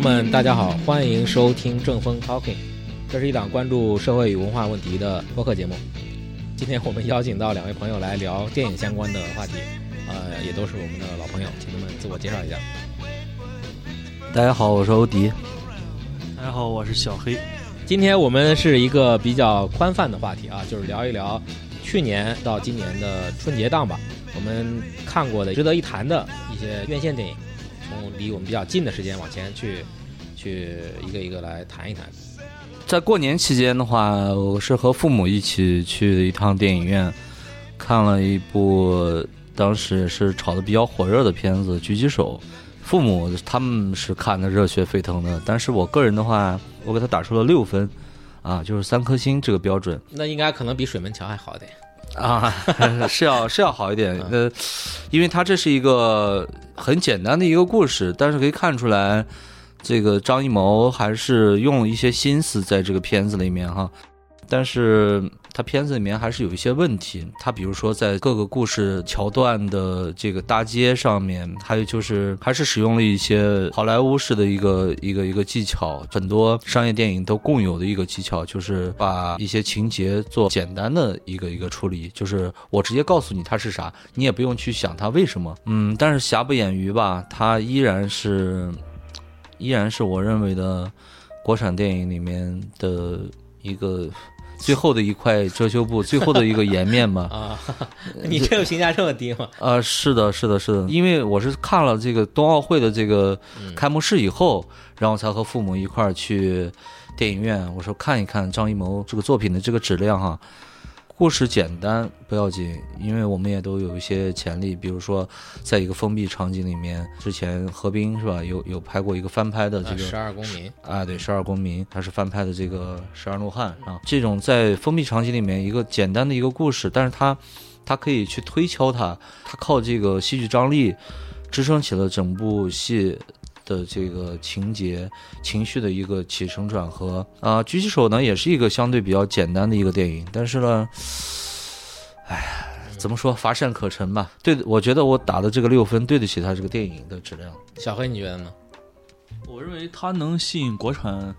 友们，大家好，欢迎收听正风 Talking，这是一档关注社会与文化问题的播客节目。今天我们邀请到两位朋友来聊电影相关的话题，呃，也都是我们的老朋友，请他们自我介绍一下。大家好，我是欧迪。大家好，我是小黑。今天我们是一个比较宽泛的话题啊，就是聊一聊去年到今年的春节档吧，我们看过的值得一谈的一些院线电影，从离我们比较近的时间往前去，去一个一个来谈一谈。在过年期间的话，我是和父母一起去一趟电影院，看了一部当时也是炒的比较火热的片子《狙击手》。父母他们是看的热血沸腾的，但是我个人的话，我给他打出了六分，啊，就是三颗星这个标准。那应该可能比水门桥还好点啊，是要是要好一点。呃，因为它这是一个很简单的一个故事，但是可以看出来。这个张艺谋还是用了一些心思在这个片子里面哈，但是它片子里面还是有一些问题。它比如说在各个故事桥段的这个搭接上面，还有就是还是使用了一些好莱坞式的一个一个一个技巧，很多商业电影都共有的一个技巧，就是把一些情节做简单的一个一个处理，就是我直接告诉你它是啥，你也不用去想它为什么。嗯，但是瑕不掩瑜吧，它依然是。依然是我认为的国产电影里面的一个最后的一块遮羞布，最后的一个颜面嘛。啊，你这个评价这么低吗？啊，是的，是的，是的。因为我是看了这个冬奥会的这个开幕式以后，然后才和父母一块儿去电影院。我说看一看张艺谋这个作品的这个质量哈。故事简单不要紧，因为我们也都有一些潜力。比如说，在一个封闭场景里面，之前何冰是吧？有有拍过一个翻拍的这个《十二公民》啊，对，《十二公民》他是翻拍的这个《十二怒汉》啊。这种在封闭场景里面一个简单的一个故事，但是他他可以去推敲它，他靠这个戏剧张力支撑起了整部戏。的这个情节、情绪的一个起承转合啊，《举起手》呢也是一个相对比较简单的一个电影，但是呢，哎，怎么说，乏善可陈吧？对，我觉得我打的这个六分对得起他这个电影的质量。小黑，你觉得呢？我认为它能吸引国产，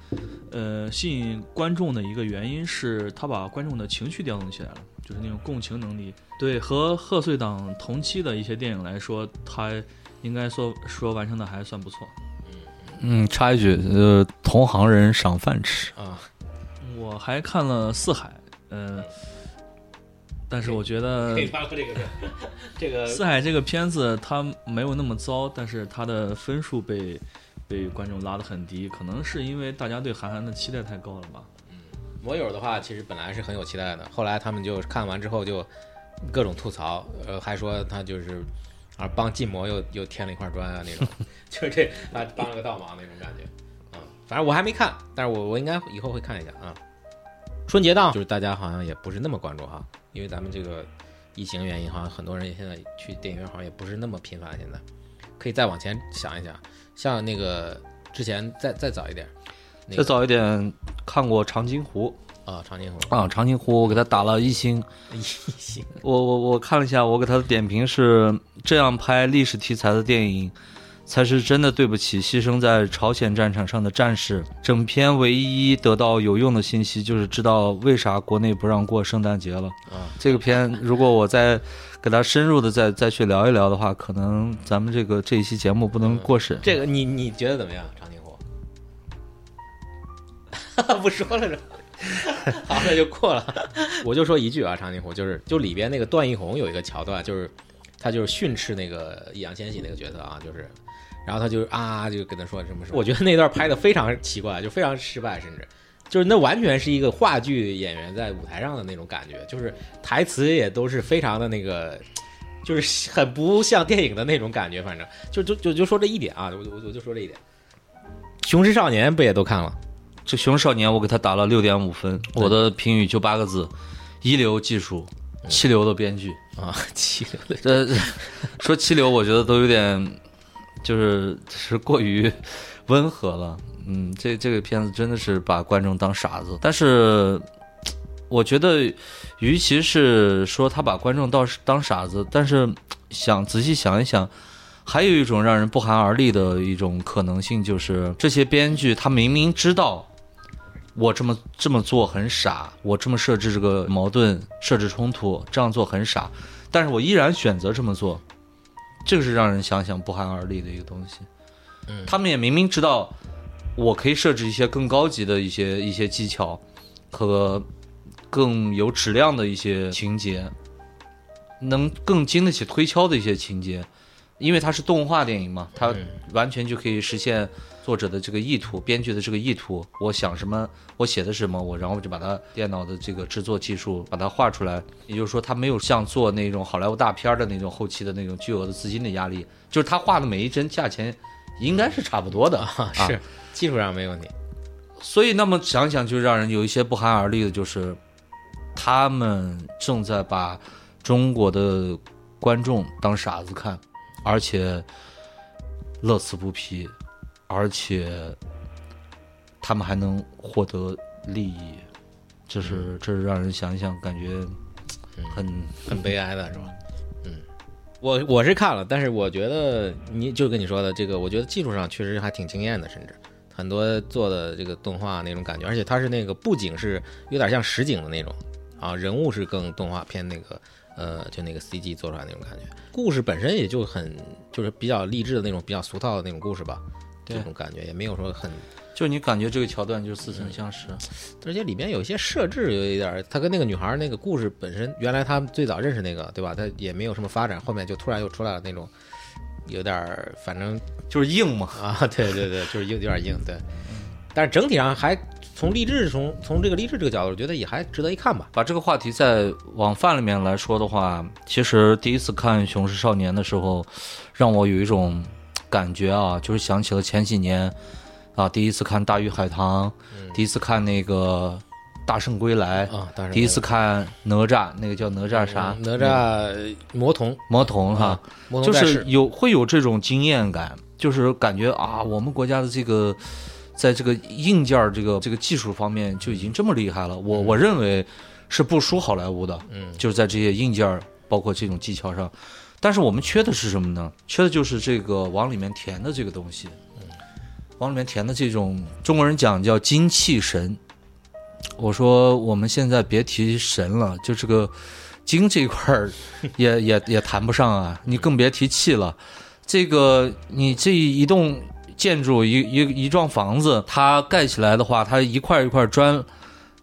呃，吸引观众的一个原因是，他把观众的情绪调动起来了，就是那种共情能力。对，和贺岁档同期的一些电影来说，它。应该说说完成的还算不错。嗯，插一句，呃，同行人赏饭吃啊。我还看了《四海》，嗯，但是我觉得这个这个 《四海》这个片子它没有那么糟，但是它的分数被被观众拉得很低，可能是因为大家对韩寒的期待太高了吧。嗯，网友的话其实本来是很有期待的，后来他们就看完之后就各种吐槽，呃，还说他就是。啊，帮禁魔又又添了一块砖啊，那种，就是这啊，帮了个倒忙那种感觉，嗯，反正我还没看，但是我我应该以后会看一下啊。春节档就是大家好像也不是那么关注哈，因为咱们这个疫情原因，好像很多人现在去电影院好像也不是那么频繁。现在可以再往前想一想，像那个之前再再早一点，再早一点看过《长津湖》。啊，长津湖啊，长津湖，我给他打了一星，一星。我我我看了一下，我给他的点评是：这样拍历史题材的电影，才是真的对不起牺牲在朝鲜战场上的战士。整篇唯一得到有用的信息，就是知道为啥国内不让过圣诞节了。啊，这个片如果我再给他深入的再再去聊一聊的话，可能咱们这个这一期节目不能过审。这个你你觉得怎么样？长津湖？不说了是。好，那就过了。我就说一句啊，长津湖就是就里边那个段奕宏有一个桥段，就是他就是训斥那个易烊千玺那个角色啊，就是，然后他就啊就跟他说什么什么。我觉得那段拍的非常奇怪，就非常失败，甚至就是那完全是一个话剧演员在舞台上的那种感觉，就是台词也都是非常的那个，就是很不像电影的那种感觉。反正就就就就说这一点啊，我我我就说这一点。雄狮少年不也都看了？这《熊少年》我给他打了六点五分，我的评语就八个字：一流技术，七流的编剧啊，七流的。这说七流，我觉得都有点，就是是过于温和了。嗯，这这个片子真的是把观众当傻子。但是，我觉得，与其是说他把观众当当傻子，但是想仔细想一想，还有一种让人不寒而栗的一种可能性，就是这些编剧他明明知道我这么这么做很傻，我这么设置这个矛盾、设置冲突，这样做很傻，但是我依然选择这么做，这个是让人想想不寒而栗的一个东西。嗯。他们也明明知道我可以设置一些更高级的一些一些技巧和更有质量的一些情节，能更经得起推敲的一些情节，因为它是动画电影嘛，它嗯。完全就可以实现作者的这个意图，编剧的这个意图。我想什么，我写的什么，我然后就把它电脑的这个制作技术把它画出来。也就是说，他没有像做那种好莱坞大片儿的那种后期的那种巨额的资金的压力，就是他画的每一帧价钱应该是差不多的。啊，是技术上没问题。所以，那么想想就让人有一些不寒而栗的，就是他们正在把中国的观众当傻子看，而且乐此不疲，而且他们还能获得利益，这是这是让人想一想，感觉很很悲哀的是吧？嗯，我我是看了，但是我觉得你就跟你说的这个，我觉得技术上确实还挺惊艳的，甚至很多做的这个动画那种感觉，而且它是那个布景是有点像实景的那种啊，人物是更动画片那个呃，就那个 CG 做出来那种感觉，故事本身也就很就是比较励志的那种，比较俗套的那种故事吧，对这种感觉也没有说很就你感觉这个桥段就是似曾相识。而且里边有一些设置有一点儿，他跟那个女孩儿那个故事本身，原来他们最早认识那个，对吧？他也没有什么发展，后面就突然又出来了那种，有点儿反正就是硬嘛，啊，对对对，就是有有点硬，对。但是整体上还从励志从从这个励志这个角度，我觉得也还值得一看吧。把这个话题再往泛里面来说的话，其实第一次看《雄狮少年》的时候，让我有一种感觉啊，就是想起了前几年啊，第一次看《大鱼海棠》第一次看那个《大圣归来》第一次看哪吒，那个叫哪吒啥？哪吒魔童。魔童哈，就是有会有这种经验感，就是感觉啊，我们国家的这个在这个硬件儿这个这个技术方面就已经这么厉害了，我我认为是不输好莱坞的，嗯。就是在这些硬件儿包括这种技巧上，但是我们缺的是什么呢？缺的就是这个往里面填的这个东西，往里面填的这种中国人讲叫精气神。我说我们现在别提神了，就这个精这一块儿也 也也谈不上啊，你更别提气了。这个你这一栋建筑一一一幢房子，它盖起来的话，它一块一块砖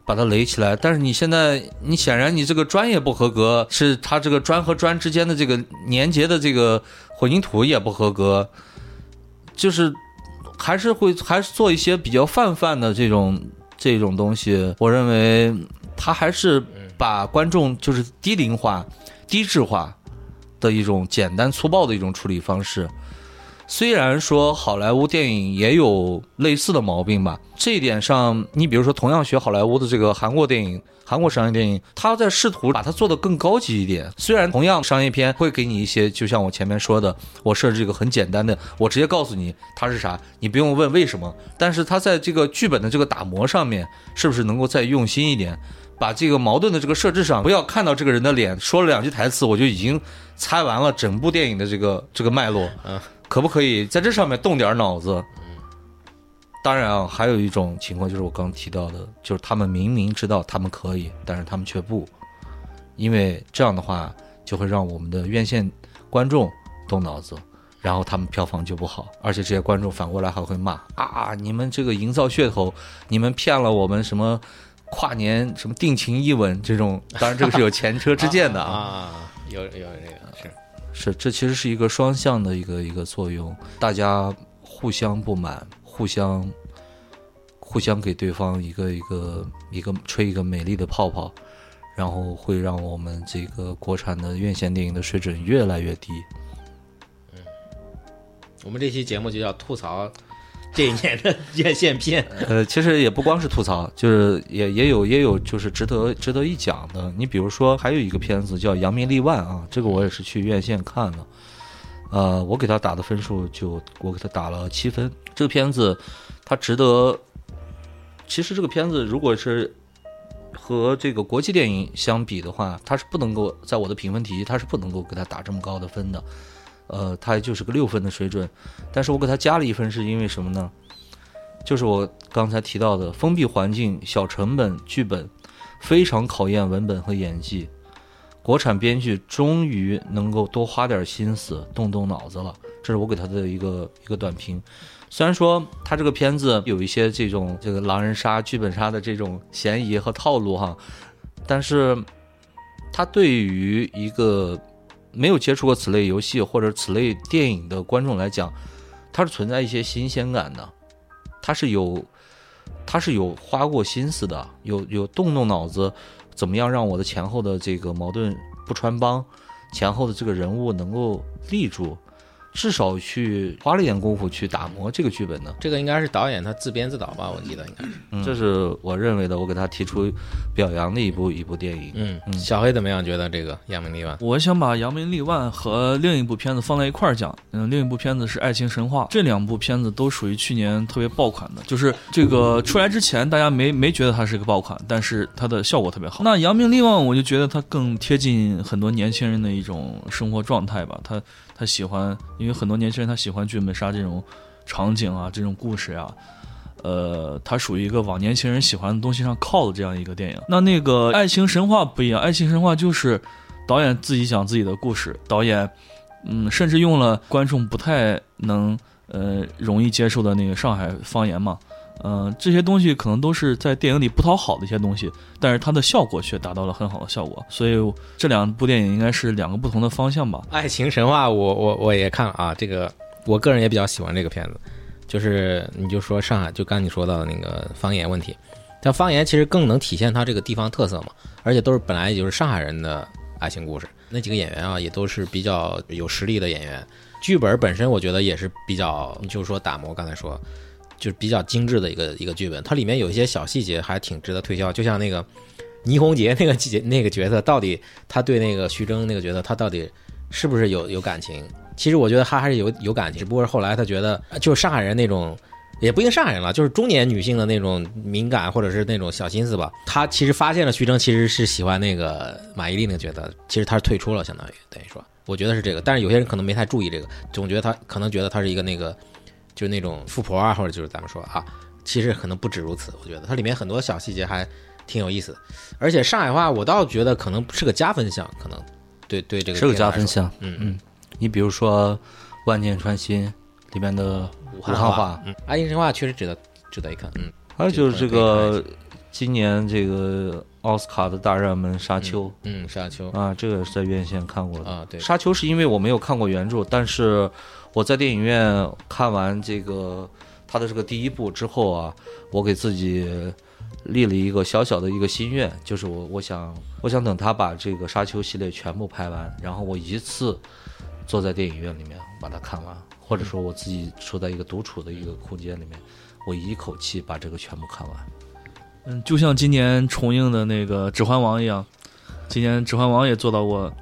把它垒起来，但是你现在你显然你这个砖也不合格，是它这个砖和砖之间的这个粘结的这个混凝土也不合格，就是还是会还是做一些比较泛泛的这种这种东西，我认为它还是把观众就是低龄化、低质化的一种简单粗暴的一种处理方式。虽然说好莱坞电影也有类似的毛病吧，这一点上，你比如说同样学好莱坞的这个韩国电影、韩国商业电影，它在试图把它做得更高级一点。虽然同样商业片会给你一些，就像我前面说的，我设置一个很简单的，我直接告诉你它是啥，你不用问为什么。但是它在这个剧本的这个打磨上面，是不是能够再用心一点？把这个矛盾的这个设置上，不要看到这个人的脸，说了两句台词，我就已经猜完了整部电影的这个这个脉络。嗯，可不可以在这上面动点脑子？当然啊，还有一种情况就是我刚提到的，就是他们明明知道他们可以，但是他们却不，因为这样的话就会让我们的院线观众动脑子，然后他们票房就不好，而且这些观众反过来还会骂啊，你们这个营造噱头，你们骗了我们什么跨年什么定情一吻这种，当然这个是有前车之鉴的啊 啊。啊，有有这个是是，这其实是一个双向的一个一个作用，大家互相不满，互相互相给对方一个一个一个吹一个美丽的泡泡，然后会让我们这个国产的院线电影的水准越来越低。嗯我们这期节目就叫吐槽这一年的院线片。呃，其实也不光是吐槽，就是也也有也有就是值得值得一讲的。你比如说，还有一个片子叫《扬名立万》啊，这个我也是去院线看的。呃，我给他打的分数就我给他打了七分。这个片子它值得，其实这个片子如果是和这个国际电影相比的话，它是不能够在我的评分体系，它是不能够给他打这么高的分的。呃，它就是个六分的水准。但是我给它加了一分，是因为什么呢？就是我刚才提到的封闭环境、小成本剧本，非常考验文本和演技。国产编剧终于能够多花点心思，动动脑子了。这是我给他的一个一个短评。虽然说他这个片子有一些这种这个狼人杀、剧本杀的这种嫌疑和套路哈，但是他对于一个没有接触过此类游戏或者此类电影的观众来讲，它是存在一些新鲜感的。它是有，它是有花过心思的，有有动动脑子，怎么样让我的前后的这个矛盾不穿帮，前后的这个人物能够立住。至少去花了一点功夫去打磨这个剧本呢。这个应该是导演他自编自导吧，我记得应该是。这是我认为的，我给他提出表扬的一部一部电影。嗯，小黑怎么样？觉得这个《扬名立万》？我想把《扬名立万》和另一部片子放在一块儿讲。嗯，另一部片子是《爱情神话》。这两部片子都属于去年特别爆款的，就是这个出来之前大家没没觉得它是一个爆款，但是它的效果特别好。那《扬名立万》我就觉得它更贴近很多年轻人的一种生活状态吧。它他喜欢，因为很多年轻人他喜欢剧本杀这种场景啊，这种故事啊，呃，它属于一个往年轻人喜欢的东西上靠的这样一个电影。那那个《爱情神话》不一样，《爱情神话》就是导演自己讲自己的故事，导演嗯，甚至用了观众不太能呃容易接受的那个上海方言嘛。嗯，这些东西可能都是在电影里不讨好的一些东西，但是它的效果却达到了很好的效果。所以这两部电影应该是两个不同的方向吧。爱情神话，我我我也看了啊，这个我个人也比较喜欢这个片子。就是你就说上海，就刚你说到的那个方言问题，它方言其实更能体现它这个地方特色嘛，而且都是本来也就是上海人的爱情故事。那几个演员啊，也都是比较有实力的演员。剧本本身我觉得也是比较，就是说打磨，刚才说。就是比较精致的一个一个剧本，它里面有一些小细节还挺值得推销。就像那个倪虹洁那个角 那个角色，到底他对那个徐峥那个角色，他到底是不是有有感情？其实我觉得他还是有有感情，只不过后来他觉得，就是上海人那种，也不一定上海人了，就是中年女性的那种敏感或者是那种小心思吧。他其实发现了徐峥其实是喜欢那个马伊琍那个角色，其实他是退出了，相当于等于说，我觉得是这个。但是有些人可能没太注意这个，总觉得他可能觉得他是一个那个。就那种富婆啊，或者就是咱们说啊，其实可能不止如此。我觉得它里面很多小细节还挺有意思的，而且上海话我倒觉得可能是个加分项，可能对对这个是个加分项。嗯嗯，你比如说《万箭穿心》里面的武汉话，嗯，爱情神话确实值得值得一看。嗯，还有就是这个今年这个奥斯卡的大热门《沙丘》。嗯，《沙丘》啊，这个是在院线看过的啊。对，《沙丘》是因为我没有看过原著，但是。我在电影院看完这个他的这个第一部之后啊，我给自己立了一个小小的一个心愿，就是我我想我想等他把这个沙丘系列全部拍完，然后我一次坐在电影院里面把它看完，或者说我自己处在一个独处的一个空间里面，我一口气把这个全部看完。嗯，就像今年重映的那个《指环王》一样，今年《指环王》也做到过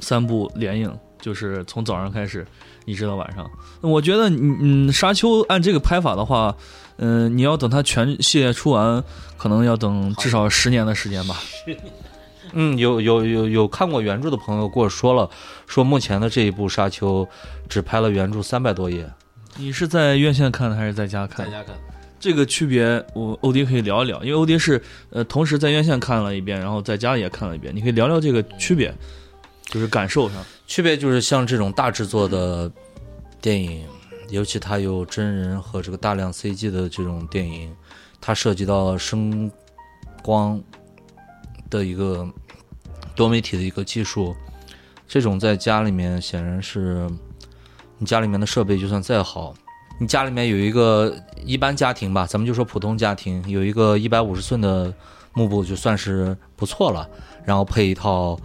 三部连映，就是从早上开始。一直到晚上，我觉得，嗯嗯，沙丘按这个拍法的话，嗯，你要等它全系列出完，可能要等至少十年的时间吧。嗯，有有有有看过原著的朋友跟我说了，说目前的这一部沙丘只拍了原著三百多页。你是在院线看的还是在家看？在家看。这个区别，我欧迪可以聊一聊，因为欧迪是呃同时在院线看了一遍，然后在家里也看了一遍，你可以聊聊这个区别，就是感受上。区别就是像这种大制作的电影，尤其它有真人和这个大量 CG 的这种电影，它涉及到声光的一个多媒体的一个技术。这种在家里面显然是你家里面的设备就算再好，你家里面有一个一般家庭吧，咱们就说普通家庭，有一个一百五十寸的幕布就算是不错了，然后配一套。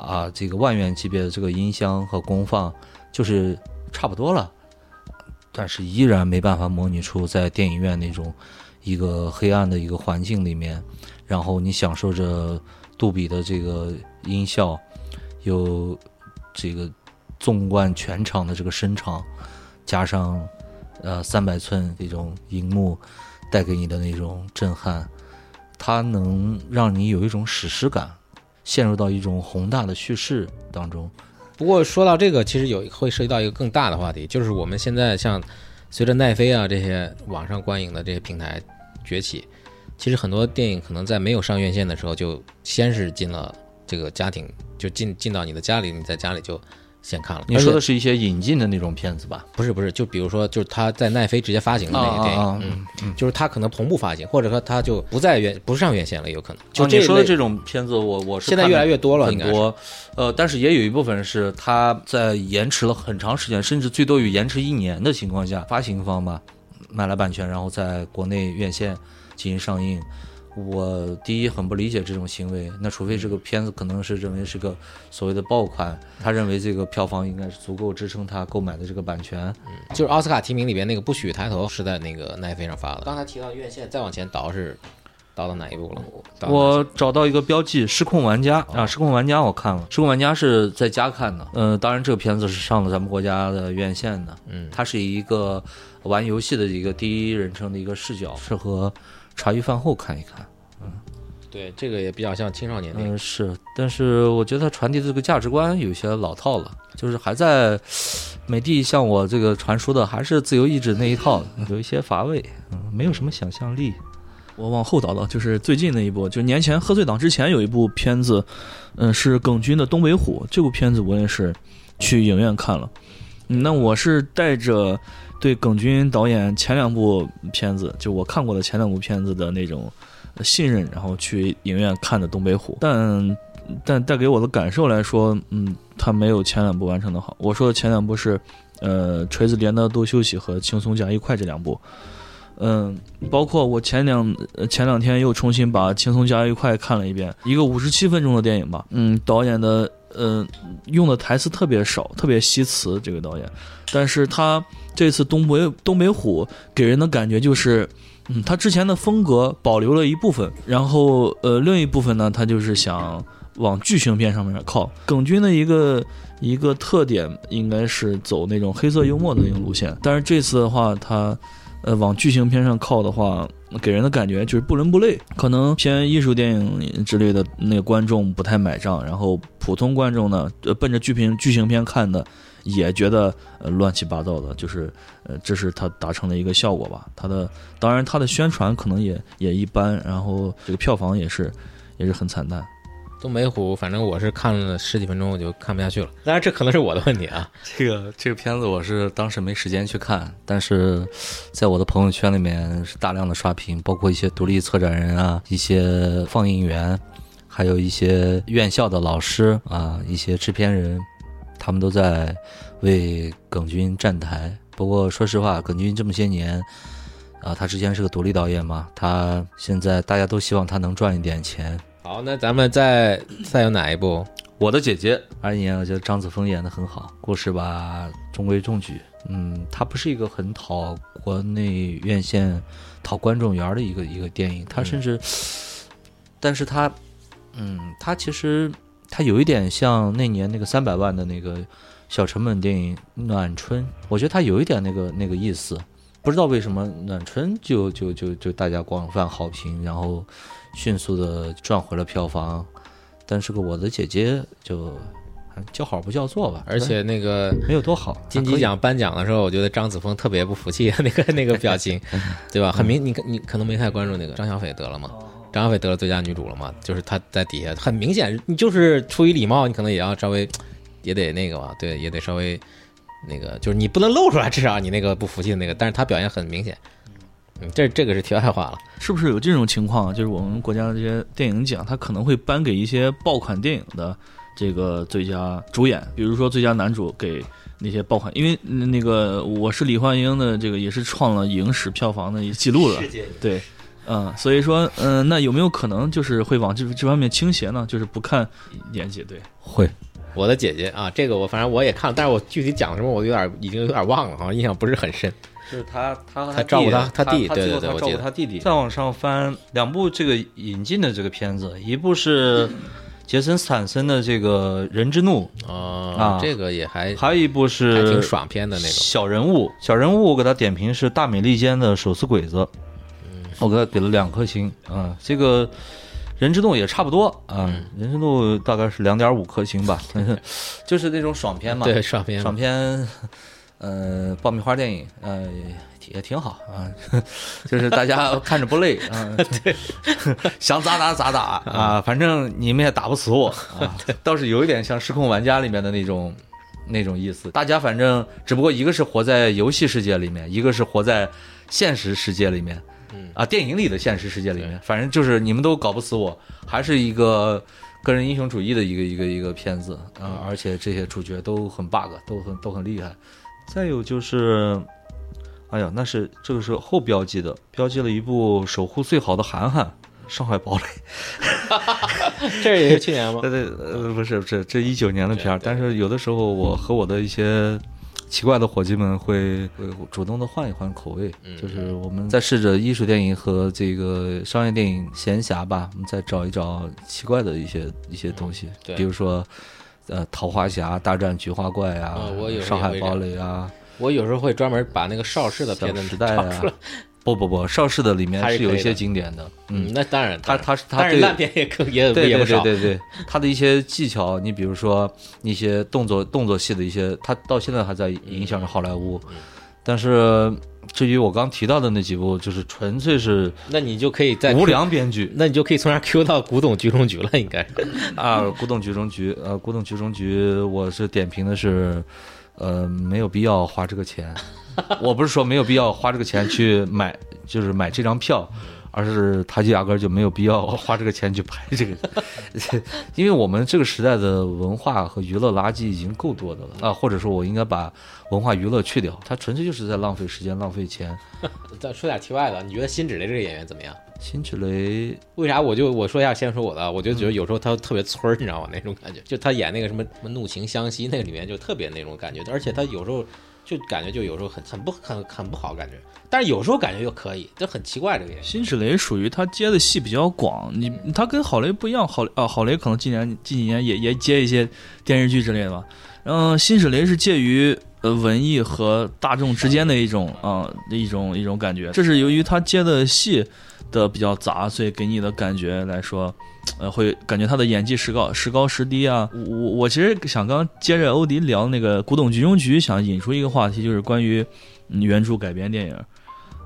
啊，这个万元级别的这个音箱和功放就是差不多了，但是依然没办法模拟出在电影院那种一个黑暗的一个环境里面，然后你享受着杜比的这个音效，有这个纵贯全场的这个声场，加上呃三百寸这种荧幕带给你的那种震撼，它能让你有一种史诗感。陷入到一种宏大的叙事当中，不过说到这个，其实有会涉及到一个更大的话题，就是我们现在像随着奈飞啊这些网上观影的这些平台崛起，其实很多电影可能在没有上院线的时候，就先是进了这个家庭，就进进到你的家里，你在家里就先看了。你说的是一些引进的那种片子吧？不是不是，就比如说就是他在奈飞直接发行的那个电影，啊啊啊嗯，就是他可能同步发行，或者说他就不在院不上院线了，有可能。就你说的这种片子，我我是现在越来越多了很多，呃，但是也有一部分是他在延迟了很长时间，甚至最多有延迟一年的情况下，发行方吧买了版权，然后在国内院线进行上映。我第一很不理解这种行为，那除非这个片子可能是认为是个所谓的爆款，他认为这个票房应该是足够支撑他购买的这个版权。嗯就是奥斯卡提名里边那个不许抬头是在那个奈飞上发的。刚才提到院线，再往前倒是倒到哪一步了？倒到哪我找到一个标记，《失控玩家》啊，《失控玩家》我看了，《失控玩家》是在家看的。呃，当然这个片子是上了咱们国家的院线的。嗯它是一个玩游戏的一个第一人称的一个视角，适合茶余饭后看一看。嗯对，这个也比较像青少年那嗯，是，但是我觉得它传递的这个价值观有些老套了，就是还在美帝像我这个传输的还是自由意志那一套，有一些乏味，嗯，没有什么想象力。我往后倒倒，就是最近那一部，就年前贺岁档之前有一部片子，嗯，是耿军的《东北虎》。这部片子我也是去影院看了。嗯那我是带着对耿军导演前两部片子，就我看过的前两部片子的那种信任，然后去影院看的《东北虎》。但但带给我的感受来说，嗯，他没有前两部完成的好。我说的前两部是，呃，锤子镰刀都休息和轻松加一块这两部。嗯，包括我前两呃前两天又重新把《轻松加愉快》看了一遍，一个五十七分钟的电影吧。嗯，导演的呃用的台词特别少，特别惜词，这个导演。但是他这次东北东北虎给人的感觉就是，嗯，他之前的风格保留了一部分，然后呃另一部分呢，他就是想往剧情片上面靠。耿军的一个一个特点应该是走那种黑色幽默的那种路线，但是这次的话，他呃往剧情片上靠的话，给人的感觉就是不伦不类，可能偏艺术电影之类的那个观众不太买账，然后普通观众呢，呃奔着剧评剧情片看的。也觉得呃乱七八糟的，就是呃这是他达成的一个效果吧。他的当然他的宣传可能也也一般，然后这个票房也是也是很惨淡。东北虎，反正我是看了十几分钟我就看不下去了。当然这可能是我的问题啊。这个这个片子我是当时没时间去看，但是在我的朋友圈里面是大量的刷屏，包括一些独立策展人啊，一些放映员，还有一些院校的老师啊，一些制片人，他们都在为耿军站台。不过说实话，耿军这么些年。啊，他之前是个独立导演嘛，他现在大家都希望他能赚一点钱。好，那咱们再再有哪一部？我的姐姐，二一年我觉得张子枫演的很好，故事吧中规中矩。嗯，它不是一个很讨国内院线、讨观众缘儿的一个一个电影，它甚至，但是它，嗯，它其实它有一点像那年那个三百万的那个小成本电影《暖春》，我觉得它有一点那个那个意思。不知道为什么《暖春》就就就就大家广泛好评，然后迅速的赚回了票房。但是个我的姐姐就叫好不叫座吧，而且那个没有多好。金鸡奖颁奖的时候，我觉得张子枫特别不服气，那个那个表情，对吧？很明，你你可能没太关注那个张小斐得了吗？张小斐得了最佳女主了嘛？就是她在底下，很明显，你就是出于礼貌，你可能也要稍微也得那个吧，对，也得稍微那个，就是你不能露出来，至少你那个不服气的那个，但是她表现很明显。嗯，这这个是题外话了。是不是有这种情况啊？就是我们国家的这些电影奖，它可能会颁给一些爆款电影的这个最佳主演，比如说最佳男主给那些爆款，因为那个我是李焕英的这个也是创了影史票房的一记录了，对，嗯，所以说，嗯，那有没有可能就是会往这这方面倾斜呢？就是不看演技，对，会。我的姐姐啊，这个我反正我也看了，但是我具体讲什么我有点已经有点忘了，好像印象不是很深。就是他，他和他照顾他他他弟他最后他照对对对我记得顾他弟弟。再往上翻两部这个引进的这个片子，一部是杰森斯坦森的这个《人之怒哦、啊这个也还》，还有一部是挺爽片的那种。小人物。小人物我给他点评是大美利坚的手撕鬼子，我给他给了两颗星啊。这个《人之怒也差不多啊，嗯人之怒大概是两点五颗星吧，就是那种爽片嘛，对，爽片爽片，呃，爆米花电影，呃，也也挺好啊，就是大家看着不累 啊，对，想咋打咋打啊，反正你们也打不死我啊，倒是有一点像《失控玩家》里面的那种那种意思，大家反正只不过一个是活在游戏世界里面，一个是活在现实世界里面。嗯。啊，电影里的现实世界里面，反正就是你们都搞不死我，还是一个个人英雄主义的一个一个一个片子啊，而且这些主角都很 bug，都很都很厉害。再有就是，哎呀，那是这个是后标记的，标记了一部《守护最好的韩寒》。上海堡垒，这也是去年吗？对对，呃，不是不是，这一九年的片儿。但是有的时候，我和我的一些奇怪的伙计们会会主动的换一换口味，嗯就是我们在试着艺术电影和这个商业电影闲暇吧，我们再找一找奇怪的一些一些东西，比如说。呃，桃花侠大战菊花怪啊，啊我有上海堡垒啊，我有时候会专门把那个邵氏的片子小时代啊。不不不，邵氏的里面是有一些经典的，嗯，嗯，那当然，他他是他对烂片也更也对对也不少。对对对，他的一些技巧，你比如说一些动作动作戏的一些，他到现在还在影响着好莱坞。嗯但是至于我刚提到的那几部，就是纯粹是那你就可以在无，良编剧那你就可以从那儿 Q 到古董局中局了，应该是。啊。古董局中局，呃，古董局中局，我是点评的是，呃，没有必要花这个钱。我不是说没有必要花这个钱去买，就是买这张票，而是他就压根儿就没有必要 花这个钱去拍这个，因为我们这个时代的文化和娱乐垃圾已经够多的了啊，或者说我应该把文化娱乐去掉，他纯粹就是在浪费时间、浪费钱。再说点题外的，你觉得辛芷蕾这个演员怎么样？辛芷蕾为啥我就我说一下，先说我的啊，我就觉得有时候他特别村儿，你知道吗？那种感觉，就他演那个什么什么怒晴湘西那个里面就特别那种感觉，而且他有时候就感觉就有时候很很不很很不好感觉，但是有时候感觉又可以，就很奇怪这个演员。辛芷蕾属于他接的戏比较广，你他跟郝蕾不一样，郝啊郝蕾可能近年近几年也也接一些电视剧之类的吧，然后辛芷蕾是介于呃文艺和大众之间的一种啊、一种一种感觉，这是由于他接的戏的比较杂，所以给你的感觉来说，呃会感觉他的演技时高时高时低啊。我我其实想刚接着欧迪聊那个《古董局中局》，想引出一个话题，就是关于嗯原著改编电影。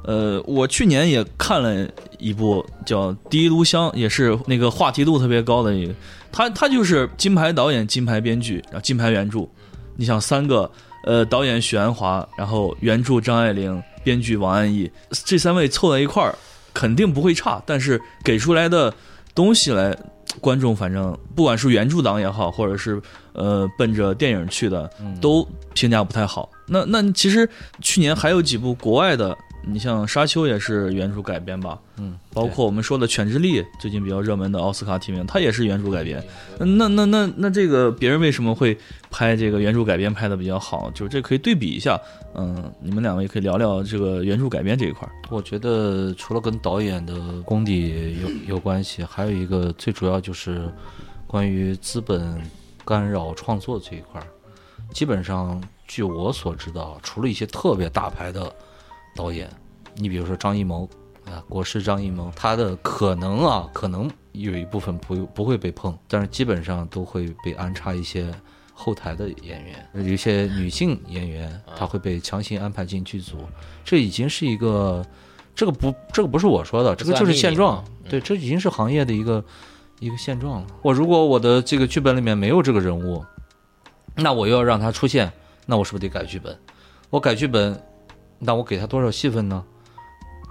呃，我去年也看了一部叫《第一炉香》，也是那个话题度特别高的一个，他他就是金牌导演、金牌编剧，然后金牌原著。你想三个，呃，导演许鞍华，然后原著张爱玲，编剧王安忆，这三位凑在一块儿，肯定不会差。但是给出来的东西来，观众反正不管是原著党也好，或者是呃奔着电影去的，都评价不太好。那那其实去年还有几部国外的，你像《沙丘》也是原著改编吧？嗯，包括我们说的《犬之力》，最近比较热门的奥斯卡提名，它也是原著改编。那那那那这个别人为什么会拍这个原著改编拍的比较好？就是这可以对比一下。嗯，你们两位可以聊聊这个原著改编这一块儿。我觉得除了跟导演的功底有有关系，还有一个最主要就是关于资本干扰创作这一块儿。基本上，据我所知道，除了一些特别大牌的导演，你比如说张艺谋啊，国师张艺谋，他的可能啊，可能有一部分不不会被碰，但是基本上都会被安插一些后台的演员，有一些女性演员，她会被强行安排进剧组，这已经是一个，这个不，这个不是我说的，这个就是现状，对，这已经是行业的一个一个现状了。我如果我的这个剧本里面没有这个人物，那我又要让他出现，那我是不是得改剧本？我改剧本，那我给他多少戏份呢？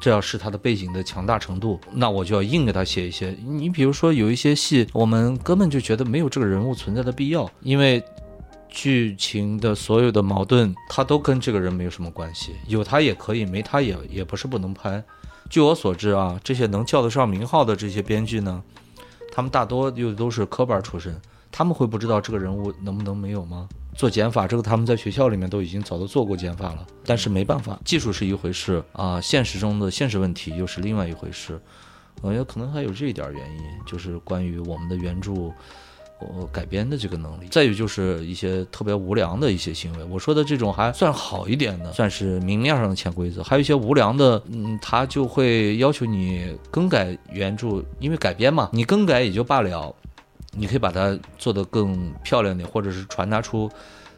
这要是他的背景的强大程度，那我就要硬给他写一些。你比如说有一些戏，我们根本就觉得没有这个人物存在的必要，因为剧情的所有的矛盾，他都跟这个人没有什么关系，有他也可以，没他也也不是不能拍。据我所知啊，这些能叫得上名号的这些编剧呢，他们大多又都是科班出身，他们会不知道这个人物能不能没有吗？做减法，这个他们在学校里面都已经早都做过减法了，但是没办法，技术是一回事啊，现实中的现实问题又是另外一回事。我觉得可能还有这一点原因，就是关于我们的原著，呃改编的这个能力。再有就是一些特别无良的一些行为，我说的这种还算好一点的，算是明面上的潜规则。还有一些无良的，嗯，他就会要求你更改原著，因为改编嘛，你更改也就罢了，你可以把它做得更漂亮点，或者是传达出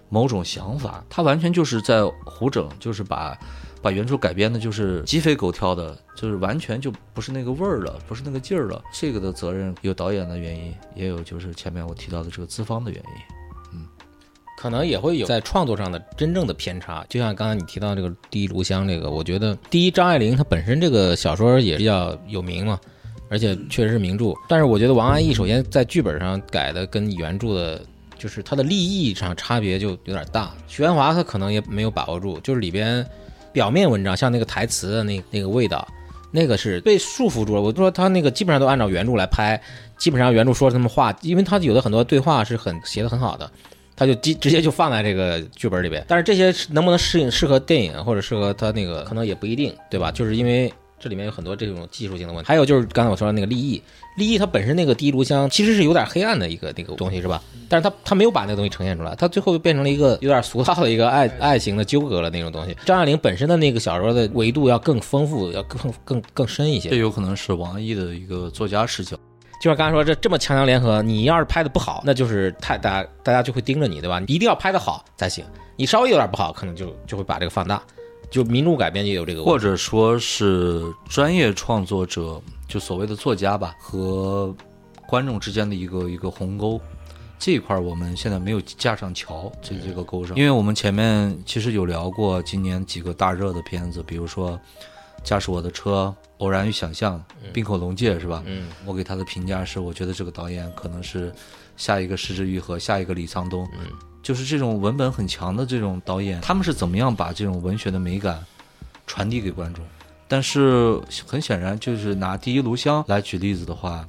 某种想法。它完全就是在胡整，就是把。把原著改编的，就是鸡飞狗跳的，就是完全就不是那个味儿了，不是那个劲儿了。这个的责任有导演的原因，也有就是前面我提到的这个资方的原因。嗯，可能也会有在创作上的真正的偏差。就像刚才你提到这个《第一炉香》这个，我觉得第一张爱玲她本身这个小说也比较有名嘛，而且确实是名著。但是我觉得王安忆首先在剧本上改的跟原著的，就是它的立意上差别就有点大。徐元华他可能也没有把握住，就是里边。表面文章像那个台词的那那个味道，那个是被束缚住了。我说他那个基本上都按照原著来拍，基本上原著说什么话，因为他有的很多对话是很写的很好的，他就直直接就放在这个剧本里边。但是这些能不能适应适合电影或者适合他那个，可能也不一定，对吧？就是因为。这里面有很多这种技术性的问题，还有就是刚才我说的那个立意，立意它本身那个第一炉香其实是有点黑暗的一个那个东西，是吧？但是它它没有把那个东西呈现出来，它最后变成了一个有点俗套的一个爱爱情的纠葛了那种东西。张爱玲本身的那个小说的维度要更丰富，要更更更深一些。这有可能是王安忆的一个作家视角，就像刚才说这这么强强联合，你要是拍的不好，那就是太大大家就会盯着你，对吧？你一定要拍的好才行，你稍微有点不好，可能就就会把这个放大。就民主改编也有这个，或者说是专业创作者，就所谓的作家吧，和观众之间的一个一个鸿沟，这一块我们现在没有架上桥，这这个沟上。因为我们前面其实有聊过今年几个大热的片子，比如说《驾驶我的车》《偶然与想象》《冰口龙介》，是吧？嗯，我给他的评价是，我觉得这个导演可能是下一个石之愈和下一个李沧东。嗯。就是这种文本很强的这种导演，他们是怎么样把这种文学的美感传递给观众？但是很显然，就是拿《第一炉香》来举例子的话，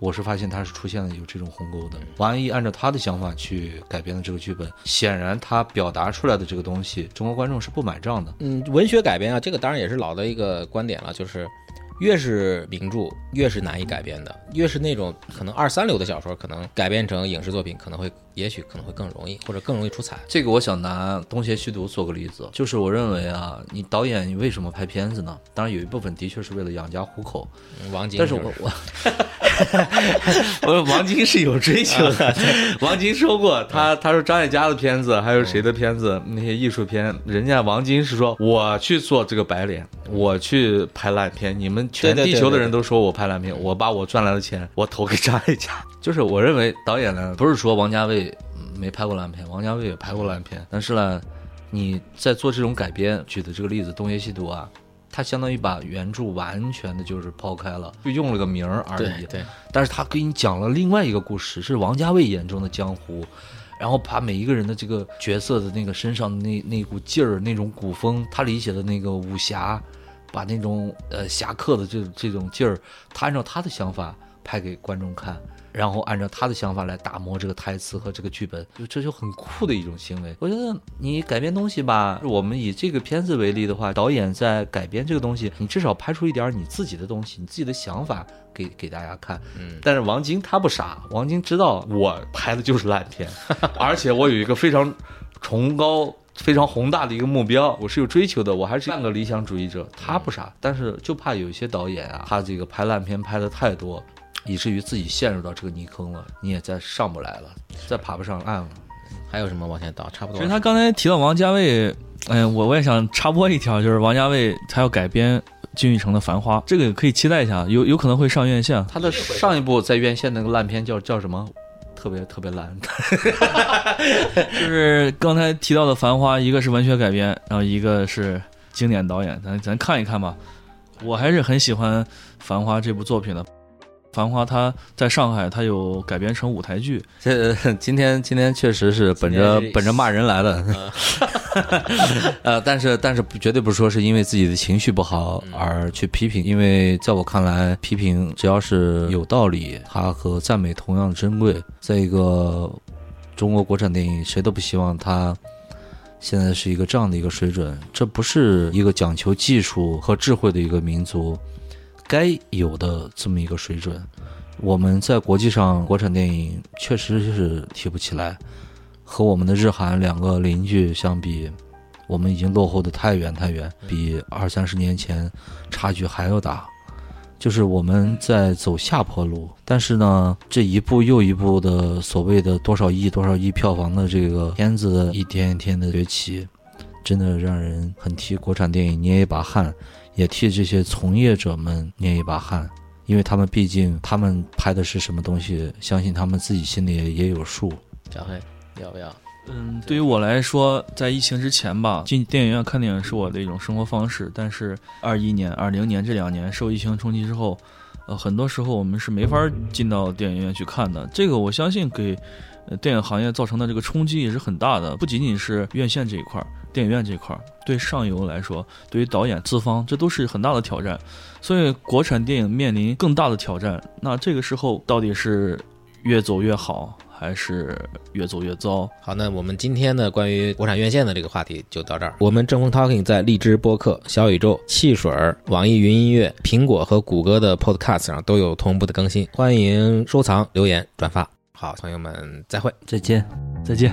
我是发现他是出现了有这种鸿沟的。王安忆按照他的想法去改编的这个剧本，显然他表达出来的这个东西，中国观众是不买账的。嗯，文学改编啊，这个当然也是老的一个观点了，就是。越是名著，越是难以改编的；越是那种可能二三流的小说，可能改编成影视作品，可能会，也许可能会更容易，或者更容易出彩。这个我想拿《东邪西毒》做个例子，就是我认为啊，你导演你为什么拍片子呢？当然有一部分的确是为了养家糊口。王晶，但是我我。我 王晶是有追求的。王晶说过，他他说张艾嘉的片子，还有谁的片子，那些艺术片，人家王晶是说，我去做这个白脸，我去拍烂片，你们全地球的人都说我拍烂片，我把我赚来的钱，我投给张艾嘉。就是我认为导演呢，不是说王家卫没拍过烂片，王家卫也拍过烂片，但是呢，你在做这种改编，举的这个例子《东邪西毒》啊。他相当于把原著完全的就是抛开了，就用了个名儿而已。对，但是他给你讲了另外一个故事，是王家卫眼中的江湖，然后把每一个人的这个角色的那个身上的那那股劲儿、那种古风，他理解的那个武侠，把那种呃侠客的这这种劲儿，他按照他的想法拍给观众看。然后按照他的想法来打磨这个台词和这个剧本，就这就很酷的一种行为。我觉得你改编东西吧，我们以这个片子为例的话，导演在改编这个东西，你至少拍出一点你自己的东西，你自己的想法给给大家看。嗯。但是王晶他不傻，王晶知道我拍的就是烂片，而且我有一个非常崇高、非常宏大的一个目标，我是有追求的，我还是半个理想主义者。他不傻，但是就怕有一些导演啊，他这个拍烂片拍的太多。以至于自己陷入到这个泥坑了，你也再上不来了，再爬不上岸了。还有什么往前倒？差不多。其实他刚才提到王家卫，嗯，我我也想插播一条，就是王家卫他要改编金宇澄的《繁花》，这个可以期待一下，有有可能会上院线。他的上一部在院线那个烂片叫叫什么？特别特别烂。就是刚才提到的《繁花》，一个是文学改编，然后一个是经典导演，咱咱看一看吧。我还是很喜欢《繁花》这部作品的。繁花，它在上海，它有改编成舞台剧。这今天今天确实是本着本着骂人来的，呃，但是但是绝对不是说是因为自己的情绪不好而去批评，因为在我看来，批评只要是有道理，它和赞美同样珍贵。在一个中国国产电影，谁都不希望它现在是一个这样的一个水准，这不是一个讲求技术和智慧的一个民族。该有的这么一个水准，我们在国际上国产电影确实是提不起来，和我们的日韩两个邻居相比，我们已经落后的太远太远，比二三十年前差距还要大。就是我们在走下坡路，但是呢，这一步又一步的所谓的多少亿、多少亿票房的这个片子一天一天的崛起，真的让人很替国产电影捏一把汗，也替这些从业者们捏一把汗，因为他们毕竟他们拍的是什么东西，相信他们自己心里也有数。小黑要不要？嗯，对于我来说，在疫情之前吧，进电影院看电影是我的一种生活方式。但是，二一年、二零年这两年受疫情冲击之后，呃，很多时候我们是没法进到电影院去看的。这个我相信给呃电影行业造成的这个冲击也是很大的，不仅仅是院线这一块儿，电影院这一块儿，对上游来说，对于导演、资方，这都是很大的挑战。所以，国产电影面临更大的挑战。那这个时候到底是越走越好？还是越走越糟。好，那我们今天的关于国产院线的这个话题就到这儿。我们正风 Talking 在荔枝播客、小宇宙、汽水、网易云音乐、苹果和谷歌的 Podcast 上都有同步的更新，欢迎收藏、留言、转发。好，朋友们，再会，再见，再见。